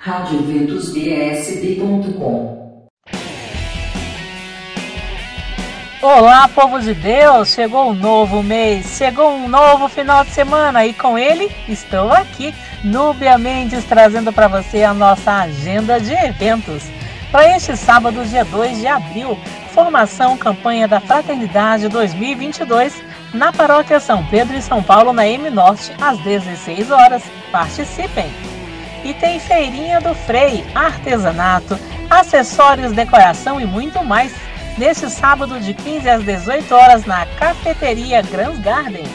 radioventusbsb.com Olá, povo de Deus! Chegou um novo mês, chegou um novo final de semana e com ele estou aqui, Núbia Mendes, trazendo para você a nossa agenda de eventos. Para este sábado, dia 2 de abril, formação campanha da Fraternidade 2022 na Paróquia São Pedro e São Paulo, na M Norte, às 16 horas. Participem! E tem feirinha do Frei, artesanato, acessórios, decoração e muito mais. Neste sábado de 15 às 18 horas na Cafeteria Grand Garden.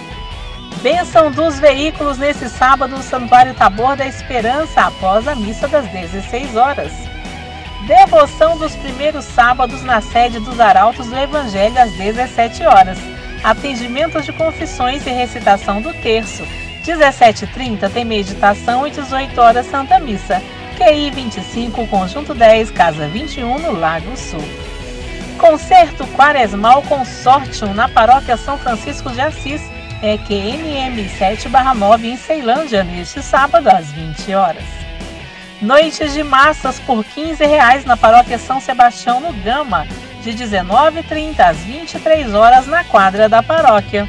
Bênção dos veículos nesse sábado no Santuário Tabor da Esperança após a missa das 16 horas. Devoção dos primeiros sábados na sede dos Arautos do Evangelho às 17 horas. Atendimentos de confissões e recitação do terço 17h30 tem meditação e 18 horas Santa Missa. QI 25, Conjunto 10, Casa 21, no Lago Sul. Concerto Quaresmal Consortium na Paróquia São Francisco de Assis, EQNM 7-9 em Ceilândia, neste sábado às 20 horas. Noites de massas por 15 reais na Paróquia São Sebastião no Gama, de 19h30 às 23 horas na quadra da paróquia.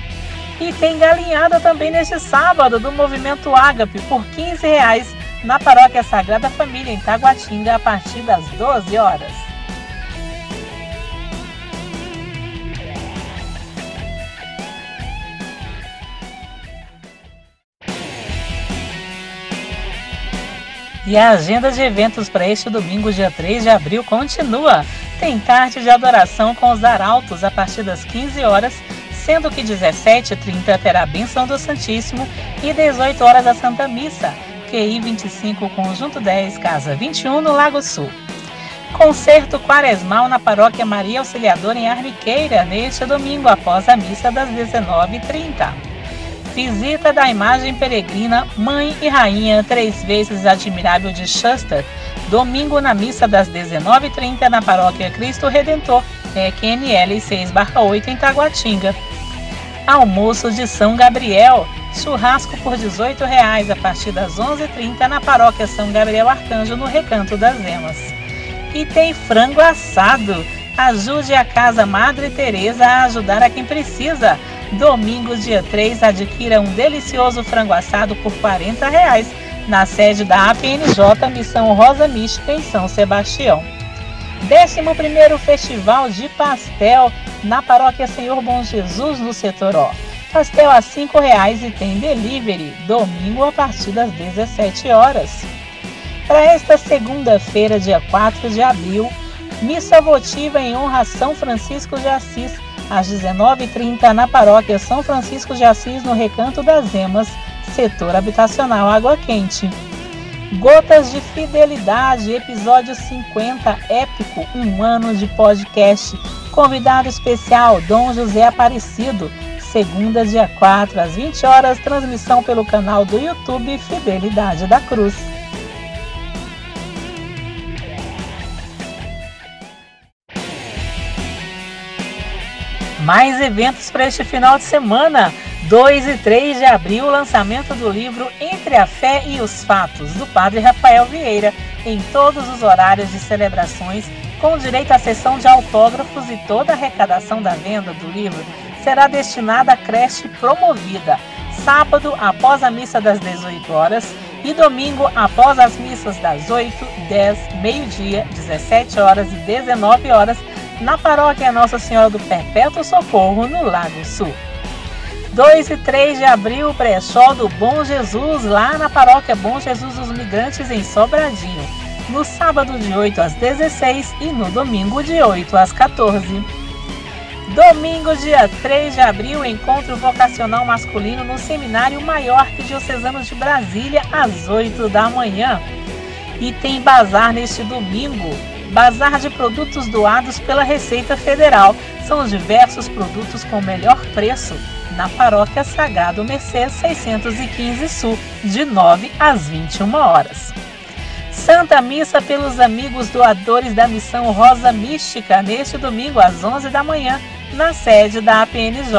E tem galinhada também neste sábado do Movimento Ágape por 15 reais na Paróquia Sagrada Família em Taguatinga a partir das 12 horas. E a agenda de eventos para este domingo, dia 3 de abril, continua. Tem tarde de adoração com os arautos a partir das 15 horas sendo que 17h30 terá a benção do Santíssimo e 18 horas a Santa Missa, QI 25, Conjunto 10, Casa 21, no Lago Sul. Concerto Quaresmal na Paróquia Maria Auxiliadora em Arniqueira, neste domingo, após a missa das 19h30. Visita da imagem peregrina Mãe e Rainha, três vezes admirável de Schuster, domingo na missa das 19h30 na Paróquia Cristo Redentor, EQNL 6-8 em Taguatinga. Almoço de São Gabriel. Churrasco por 18 reais a partir das 11h30 na paróquia São Gabriel Arcanjo, no Recanto das Emas. E tem frango assado. Ajude a Casa Madre Teresa a ajudar a quem precisa. Domingo, dia 3, adquira um delicioso frango assado por 40 reais na sede da APNJ Missão Rosa Mística em São Sebastião. 11º Festival de Pastel na Paróquia Senhor Bom Jesus, no setor O. Pastel a R$ 5,00 e tem delivery, domingo a partir das 17 horas. Para esta segunda-feira, dia 4 de abril, missa votiva em honra a São Francisco de Assis, às 19h30 na Paróquia São Francisco de Assis, no Recanto das Emas, setor habitacional Água Quente. Gotas de Fidelidade, episódio 50, épico, um ano de podcast. Convidado especial, Dom José Aparecido. Segunda, dia 4, às 20 horas, transmissão pelo canal do YouTube Fidelidade da Cruz. Mais eventos para este final de semana. 2 e 3 de abril, lançamento do livro Entre a Fé e os Fatos, do Padre Rafael Vieira, em todos os horários de celebrações, com direito à sessão de autógrafos e toda a arrecadação da venda do livro será destinada à creche promovida. Sábado, após a missa das 18 horas, e domingo, após as missas das 8, 10, meio-dia, 17 horas e 19 horas, na paróquia Nossa Senhora do Perpétuo Socorro, no Lago Sul. 2 e 3 de abril, brechó do Bom Jesus, lá na paróquia Bom Jesus dos Migrantes, em Sobradinho. No sábado, de 8 às 16 e no domingo, de 8 às 14. Domingo, dia 3 de abril, encontro vocacional masculino no Seminário Maior Diocesano de Brasília, às 8 da manhã. E tem bazar neste domingo. Bazar de produtos doados pela Receita Federal. São diversos produtos com melhor preço na Paróquia Sagrado Mercê 615 Sul, de 9 às 21 horas. Santa Missa pelos amigos doadores da Missão Rosa Mística, neste domingo às 11 da manhã, na sede da APNJ.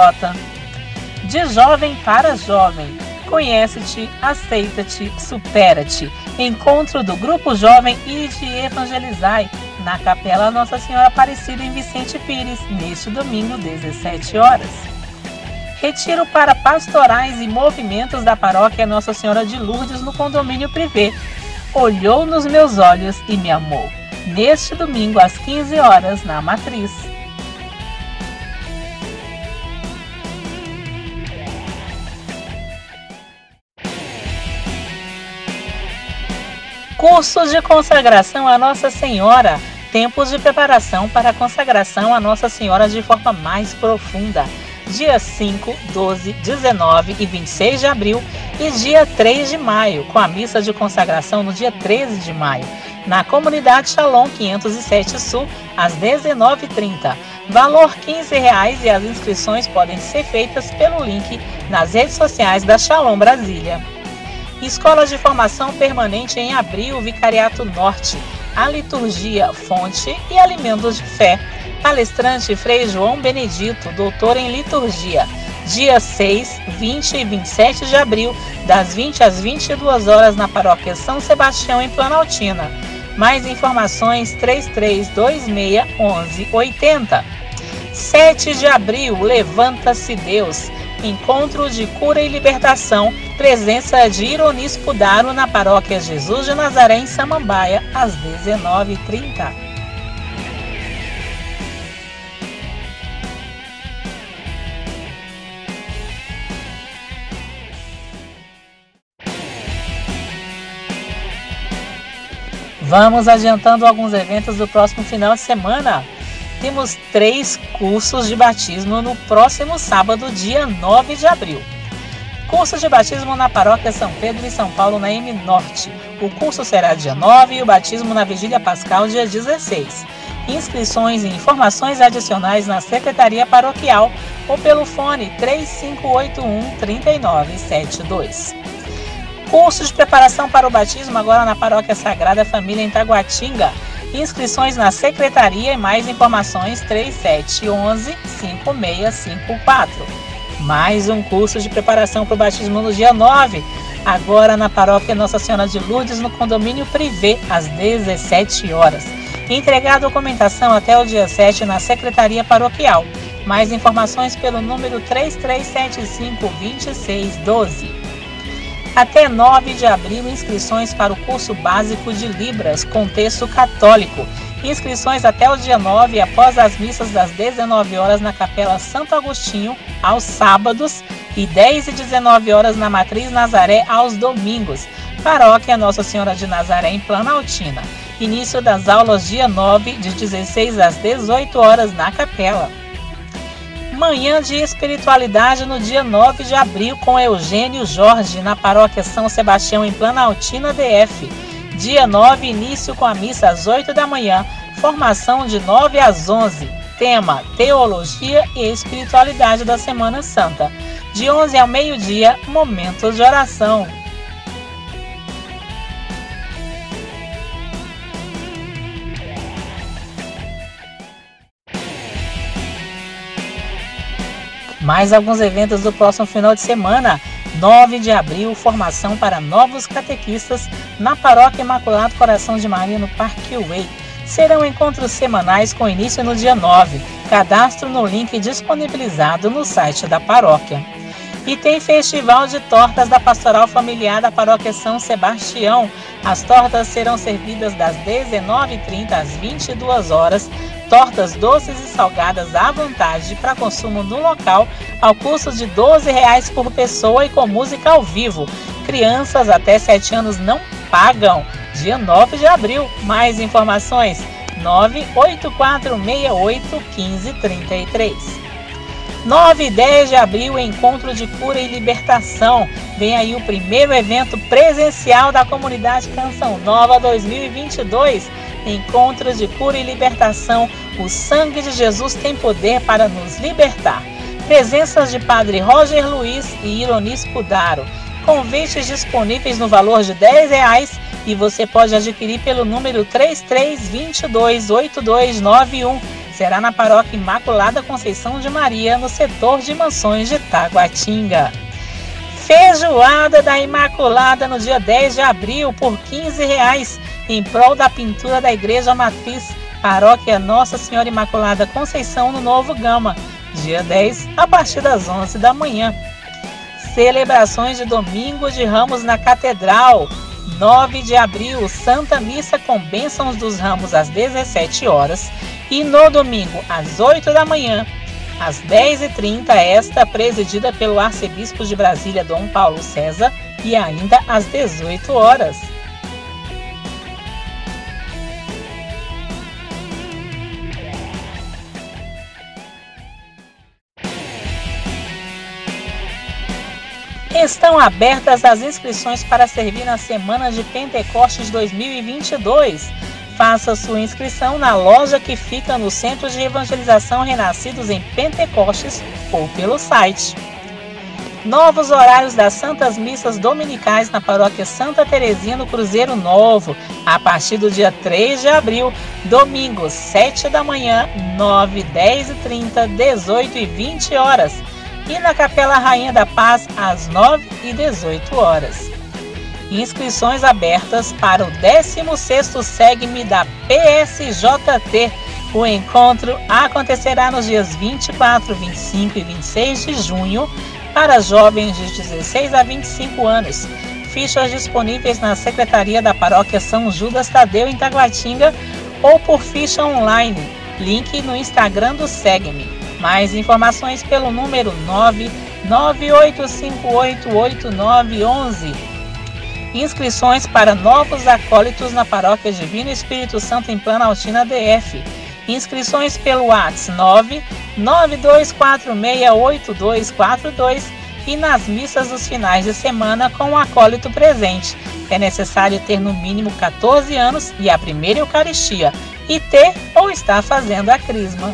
De jovem para jovem, Conhece-te, aceita-te, supera-te. Encontro do Grupo Jovem e de Evangelizai na Capela Nossa Senhora Aparecida em Vicente Pires, neste domingo, 17 horas. Retiro para pastorais e movimentos da paróquia Nossa Senhora de Lourdes no condomínio privê. Olhou nos meus olhos e me amou. Neste domingo, às 15 horas, na Matriz. Cursos de consagração a Nossa Senhora. Tempos de preparação para a consagração a Nossa Senhora de forma mais profunda. Dia 5, 12, 19 e 26 de abril e dia 3 de maio, com a missa de consagração no dia 13 de maio, na comunidade Shalom 507 Sul, às 19h30. Valor 15 reais e as inscrições podem ser feitas pelo link nas redes sociais da Shalom Brasília. Escola de Formação Permanente em Abril, Vicariato Norte. A liturgia, fonte e alimentos de fé. Palestrante Frei João Benedito, doutor em liturgia. Dia 6, 20 e 27 de abril, das 20 às 22 horas na paróquia São Sebastião, em Planaltina. Mais informações 3326 1180. 7 de abril, Levanta-se Deus. Encontro de Cura e Libertação, presença de Ironis Pudaro na Paróquia Jesus de Nazaré, em Samambaia, às 19h30. Vamos adiantando alguns eventos do próximo final de semana temos três cursos de batismo no próximo sábado, dia 9 de abril. Curso de batismo na Paróquia São Pedro e São Paulo, na M Norte. O curso será dia 9 e o batismo na Vigília Pascal, dia 16. Inscrições e informações adicionais na Secretaria Paroquial ou pelo fone 3581 3972. Curso de preparação para o batismo agora na Paróquia Sagrada Família em Taguatinga. Inscrições na secretaria e mais informações 3711 5654. Mais um curso de preparação para o batismo no dia 9, agora na paróquia Nossa Senhora de Lourdes, no condomínio Privé, às 17 horas. Entregar a documentação até o dia 7 na secretaria paroquial. Mais informações pelo número 3375 2612. Até 9 de abril, inscrições para o curso básico de Libras, contexto católico. Inscrições até o dia 9, após as missas das 19 horas na Capela Santo Agostinho, aos sábados, e 10 e 19 horas na Matriz Nazaré, aos domingos. Paróquia Nossa Senhora de Nazaré, em Planaltina. Início das aulas dia 9, de 16 às 18 horas na Capela. Manhã de Espiritualidade no dia 9 de abril com Eugênio Jorge na Paróquia São Sebastião em Planaltina DF. Dia 9, início com a missa às 8 da manhã, formação de 9 às 11. Tema: Teologia e Espiritualidade da Semana Santa. De 11 ao meio-dia, momentos de oração. Mais alguns eventos do próximo final de semana. 9 de abril, formação para novos catequistas na Paróquia Imaculado Coração de Maria no Parque Way. Serão encontros semanais com início no dia 9. Cadastro no link disponibilizado no site da paróquia. E tem festival de tortas da Pastoral Familiar da Paróquia São Sebastião. As tortas serão servidas das 19h30 às 22 horas tortas doces e salgadas à vontade para consumo no local ao custo de 12 reais por pessoa e com música ao vivo. Crianças até 7 anos não pagam. Dia 9 de abril. Mais informações: 984681533. 9 e 10 de abril, Encontro de Cura e Libertação. Vem aí o primeiro evento presencial da comunidade Canção Nova 2022 encontros de cura e libertação. O sangue de Jesus tem poder para nos libertar. Presenças de Padre Roger Luiz e Ironis Pudaro. Convites disponíveis no valor de R$ reais e você pode adquirir pelo número 33228291. Será na Paróquia Imaculada Conceição de Maria, no setor de mansões de Taguatinga. Feijoada da Imaculada no dia 10 de abril por 15 reais, em prol da pintura da Igreja Matriz, Paróquia Nossa Senhora Imaculada Conceição no Novo Gama, dia 10, a partir das 11 da manhã. Celebrações de Domingos de Ramos na Catedral, 9 de abril, Santa Missa com bênçãos dos ramos às 17 horas e no domingo às 8 da manhã, às 10h30, esta presidida pelo arcebispo de Brasília, Dom Paulo César, e ainda às 18 horas. Estão abertas as inscrições para servir na Semana de Pentecostes 2022. Faça sua inscrição na loja que fica no Centro de Evangelização Renascidos em Pentecostes ou pelo site. Novos horários das Santas Missas Dominicais na Paróquia Santa Terezinha no Cruzeiro Novo, a partir do dia 3 de abril, domingo, 7 da manhã, 9, 10 e 30, 18 e 20 horas. E na Capela Rainha da Paz, às 9 e 18 horas. Inscrições abertas para o 16º SEGME da PSJT. O encontro acontecerá nos dias 24, 25 e 26 de junho para jovens de 16 a 25 anos. Fichas disponíveis na Secretaria da Paróquia São Judas Tadeu em Taguatinga ou por ficha online. Link no Instagram do SEGME. Mais informações pelo número 998588911. Inscrições para novos acólitos na Paróquia Divino Espírito Santo em Planaltina DF. Inscrições pelo WhatsApp 992468242 e nas missas dos finais de semana com o acólito presente. É necessário ter no mínimo 14 anos e a primeira Eucaristia e ter ou estar fazendo a crisma.